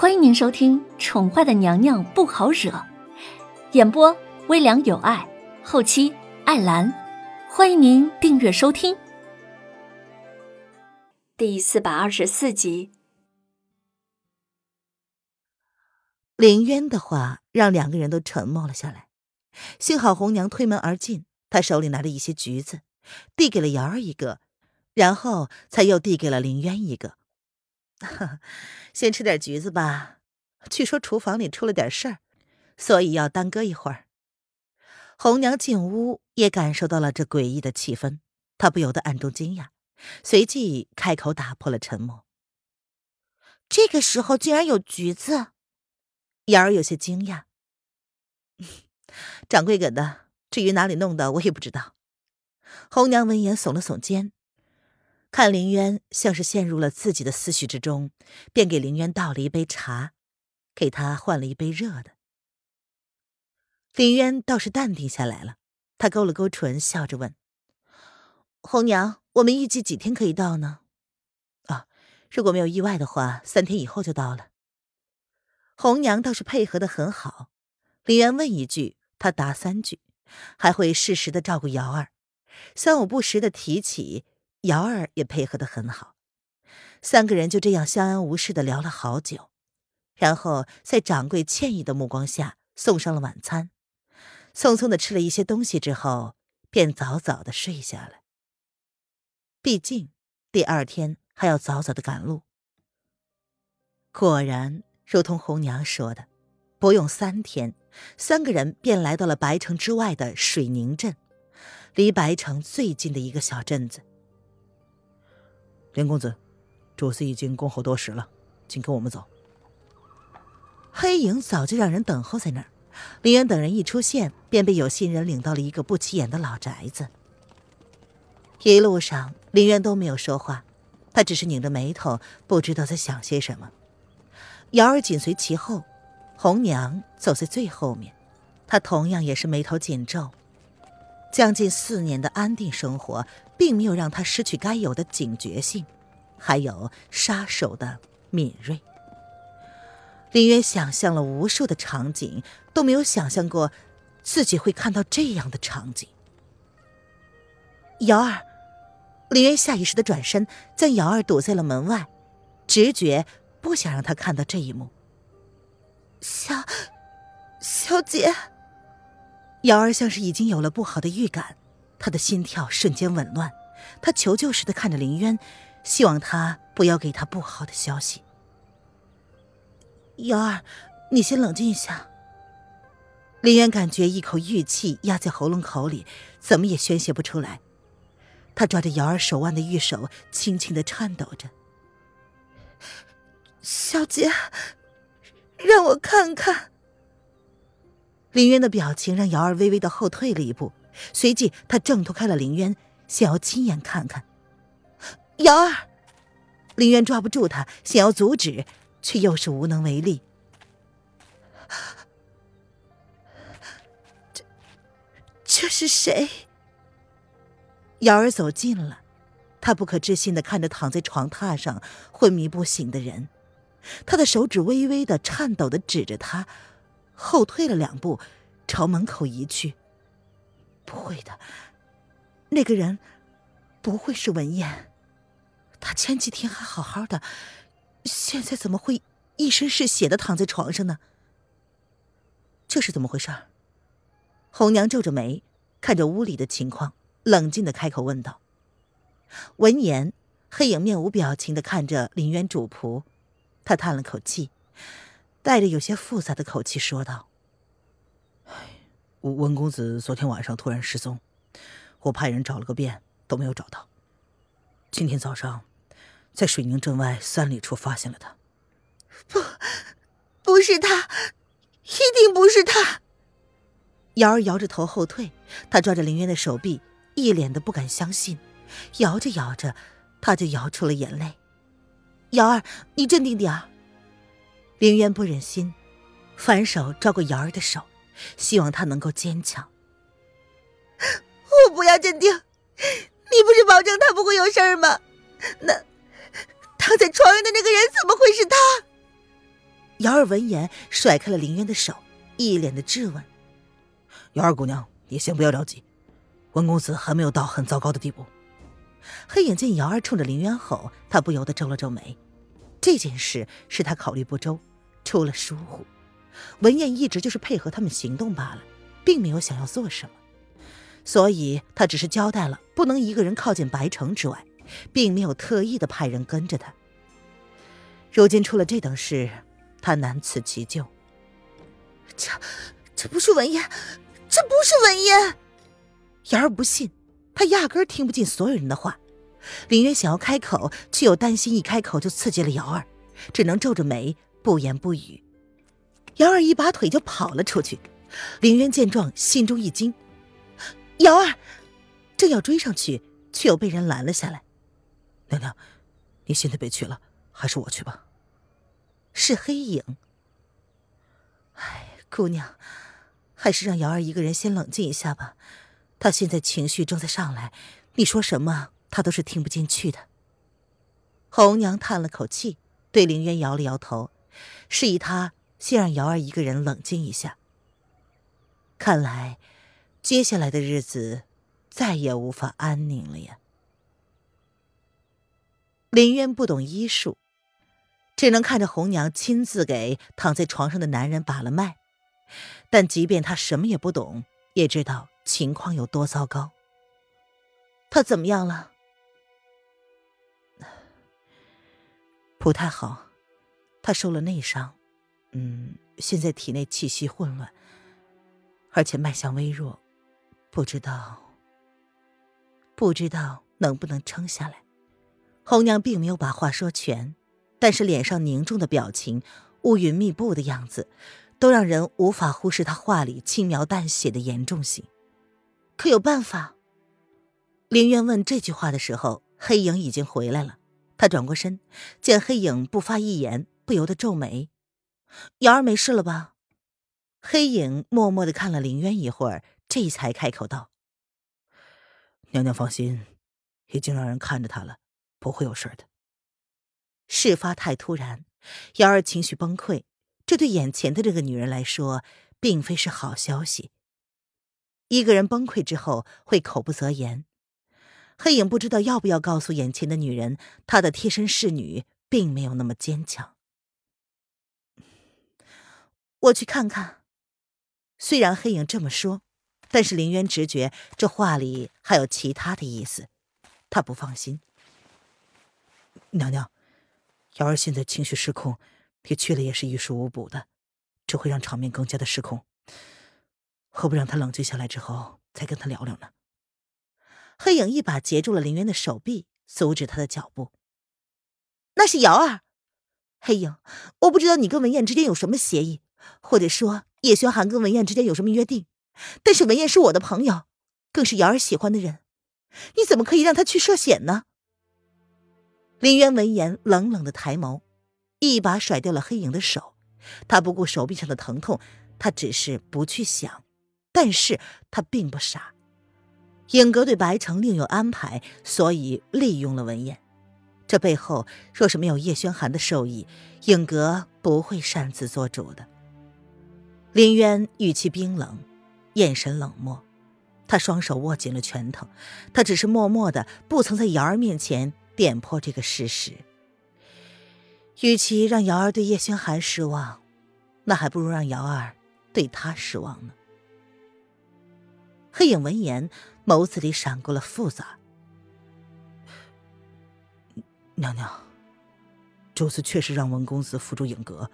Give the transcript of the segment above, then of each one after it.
欢迎您收听《宠坏的娘娘不好惹》，演播微凉有爱，后期艾兰。欢迎您订阅收听。第四百二十四集，林渊的话让两个人都沉默了下来。幸好红娘推门而进，她手里拿着一些橘子，递给了瑶儿一个，然后才又递给了林渊一个。先吃点橘子吧。据说厨房里出了点事儿，所以要耽搁一会儿。红娘进屋也感受到了这诡异的气氛，她不由得暗中惊讶，随即开口打破了沉默：“这个时候竟然有橘子？”瑶儿有些惊讶：“ 掌柜给的，至于哪里弄的，我也不知道。”红娘闻言耸了耸肩。看林渊像是陷入了自己的思绪之中，便给林渊倒了一杯茶，给他换了一杯热的。林渊倒是淡定下来了，他勾了勾唇，笑着问：“红娘，我们预计几天可以到呢？”“啊，如果没有意外的话，三天以后就到了。”红娘倒是配合的很好，林渊问一句，他答三句，还会适时的照顾瑶儿，三五不时的提起。瑶儿也配合的很好，三个人就这样相安无事的聊了好久，然后在掌柜歉意的目光下送上了晚餐，匆匆的吃了一些东西之后，便早早的睡下了。毕竟第二天还要早早的赶路。果然，如同红娘说的，不用三天，三个人便来到了白城之外的水宁镇，离白城最近的一个小镇子。林公子，主司已经恭候多时了，请跟我们走。黑影早就让人等候在那儿，林渊等人一出现，便被有心人领到了一个不起眼的老宅子。一路上，林渊都没有说话，他只是拧着眉头，不知道在想些什么。瑶儿紧随其后，红娘走在最后面，她同样也是眉头紧皱。将近四年的安定生活。并没有让他失去该有的警觉性，还有杀手的敏锐。林渊想象了无数的场景，都没有想象过自己会看到这样的场景。瑶儿，林渊下意识的转身，将瑶儿堵在了门外，直觉不想让他看到这一幕。小小姐，瑶儿像是已经有了不好的预感。他的心跳瞬间紊乱，他求救似的看着林渊，希望他不要给他不好的消息。瑶儿，你先冷静一下。林渊感觉一口玉气压在喉咙口里，怎么也宣泄不出来。他抓着瑶儿手腕的玉手轻轻的颤抖着。小姐，让我看看。林渊的表情让瑶儿微微的后退了一步。随即，他挣脱开了林渊，想要亲眼看看。瑶儿，林渊抓不住他，想要阻止，却又是无能为力。这，这是谁？瑶儿走近了，他不可置信的看着躺在床榻上昏迷不醒的人，他的手指微微的颤抖的指着他，后退了两步，朝门口移去。不会的，那个人不会是文燕。他前几天还好好的，现在怎么会一身是血的躺在床上呢？这是怎么回事？红娘皱着眉，看着屋里的情况，冷静的开口问道。闻言，黑影面无表情的看着林渊主仆，他叹了口气，带着有些复杂的口气说道。温公子昨天晚上突然失踪，我派人找了个遍都没有找到。今天早上，在水宁镇外三里处发现了他。不，不是他，一定不是他。瑶儿摇着头后退，他抓着林渊的手臂，一脸的不敢相信。摇着摇着，他就摇出了眼泪。瑶儿，你镇定点儿。林渊不忍心，反手抓过瑶儿的手。希望她能够坚强。我不要镇定，你不是保证他不会有事儿吗？那躺在床上的那个人怎么会是他？瑶儿闻言甩开了林渊的手，一脸的质问：“瑶儿姑娘，你先不要着急，温公子还没有到很糟糕的地步。”黑影见瑶儿冲着林渊吼，他不由得皱了皱眉。这件事是他考虑不周，出了疏忽。文燕一直就是配合他们行动罢了，并没有想要做什么，所以他只是交代了不能一个人靠近白城之外，并没有特意的派人跟着他。如今出了这等事，他难辞其咎。这，这不是文燕，这不是文燕。瑶儿不信，他压根儿听不进所有人的话。林渊想要开口，却又担心一开口就刺激了瑶儿，只能皱着眉不言不语。瑶儿一拔腿就跑了出去。林渊见状，心中一惊，瑶儿正要追上去，却又被人拦了下来。娘娘，你现在别去了，还是我去吧。是黑影。哎，姑娘，还是让瑶儿一个人先冷静一下吧。她现在情绪正在上来，你说什么？他都是听不进去的。红娘叹了口气，对凌渊摇了摇头，示意他先让瑶儿一个人冷静一下。看来，接下来的日子再也无法安宁了呀。林渊不懂医术，只能看着红娘亲自给躺在床上的男人把了脉，但即便他什么也不懂，也知道情况有多糟糕。他怎么样了？不太好，他受了内伤，嗯，现在体内气息混乱，而且脉象微弱，不知道，不知道能不能撑下来。红娘并没有把话说全，但是脸上凝重的表情、乌云密布的样子，都让人无法忽视她话里轻描淡写的严重性。可有办法？林渊问这句话的时候，黑影已经回来了。他转过身，见黑影不发一言，不由得皱眉：“瑶儿没事了吧？”黑影默默的看了林渊一会儿，这才开口道：“娘娘放心，已经让人看着他了，不会有事的。”事发太突然，瑶儿情绪崩溃，这对眼前的这个女人来说，并非是好消息。一个人崩溃之后，会口不择言。黑影不知道要不要告诉眼前的女人，她的贴身侍女并没有那么坚强。我去看看。虽然黑影这么说，但是林渊直觉这话里还有其他的意思，他不放心。娘娘，瑶儿现在情绪失控，你去了也是于事无补的，只会让场面更加的失控。何不让她冷静下来之后再跟她聊聊呢？黑影一把截住了林渊的手臂，阻止他的脚步。那是瑶儿，黑影，我不知道你跟文燕之间有什么协议，或者说叶轩寒跟文燕之间有什么约定，但是文燕是我的朋友，更是瑶儿喜欢的人，你怎么可以让他去涉险呢？林渊闻言，冷冷的抬眸，一把甩掉了黑影的手。他不顾手臂上的疼痛，他只是不去想，但是他并不傻。影阁对白城另有安排，所以利用了文燕。这背后若是没有叶轩寒的授意，影阁不会擅自做主的。林渊语气冰冷，眼神冷漠，他双手握紧了拳头。他只是默默的，不曾在瑶儿面前点破这个事实。与其让瑶儿对叶轩寒失望，那还不如让瑶儿对他失望呢。黑影闻言。眸子里闪过了复杂。娘娘，主子确实让文公子辅助影阁，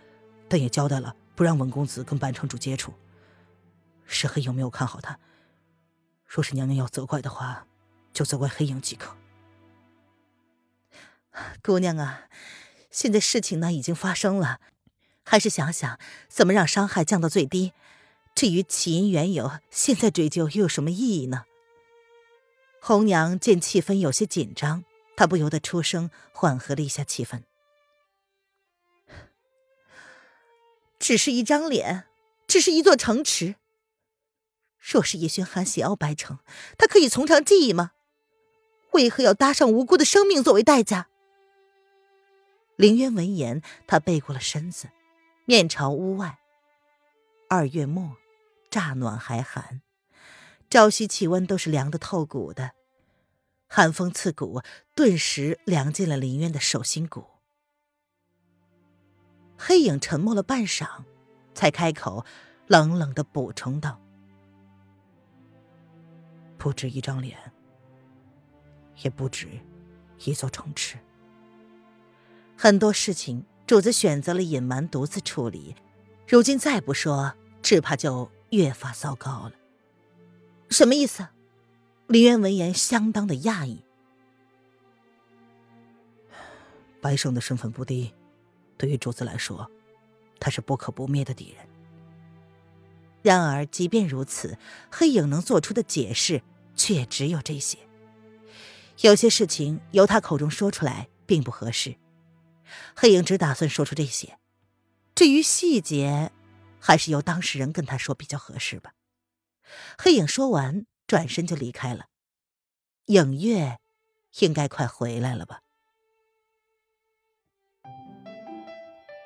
但也交代了不让文公子跟半城主接触。是黑影没有看好他。若是娘娘要责怪的话，就责怪黑影即可。姑娘啊，现在事情呢已经发生了，还是想想怎么让伤害降到最低。至于起因缘由，现在追究又有什么意义呢？红娘见气氛有些紧张，她不由得出声缓和了一下气氛。只是一张脸，只是一座城池。若是叶轩寒想要白城，他可以从长计议吗？为何要搭上无辜的生命作为代价？林渊闻言，他背过了身子，面朝屋外。二月末，乍暖还寒，朝夕气温都是凉得透骨的，寒风刺骨，顿时凉进了林渊的手心骨。黑影沉默了半晌，才开口，冷冷的补充道：“不止一张脸，也不止一座城池。很多事情，主子选择了隐瞒，独自处理。如今再不说，只怕就越发糟糕了。”什么意思？林渊闻言相当的讶异。白胜的身份不低。对于主子来说，他是不可不灭的敌人。然而，即便如此，黑影能做出的解释却也只有这些。有些事情由他口中说出来并不合适，黑影只打算说出这些。至于细节，还是由当事人跟他说比较合适吧。黑影说完，转身就离开了。影月应该快回来了吧。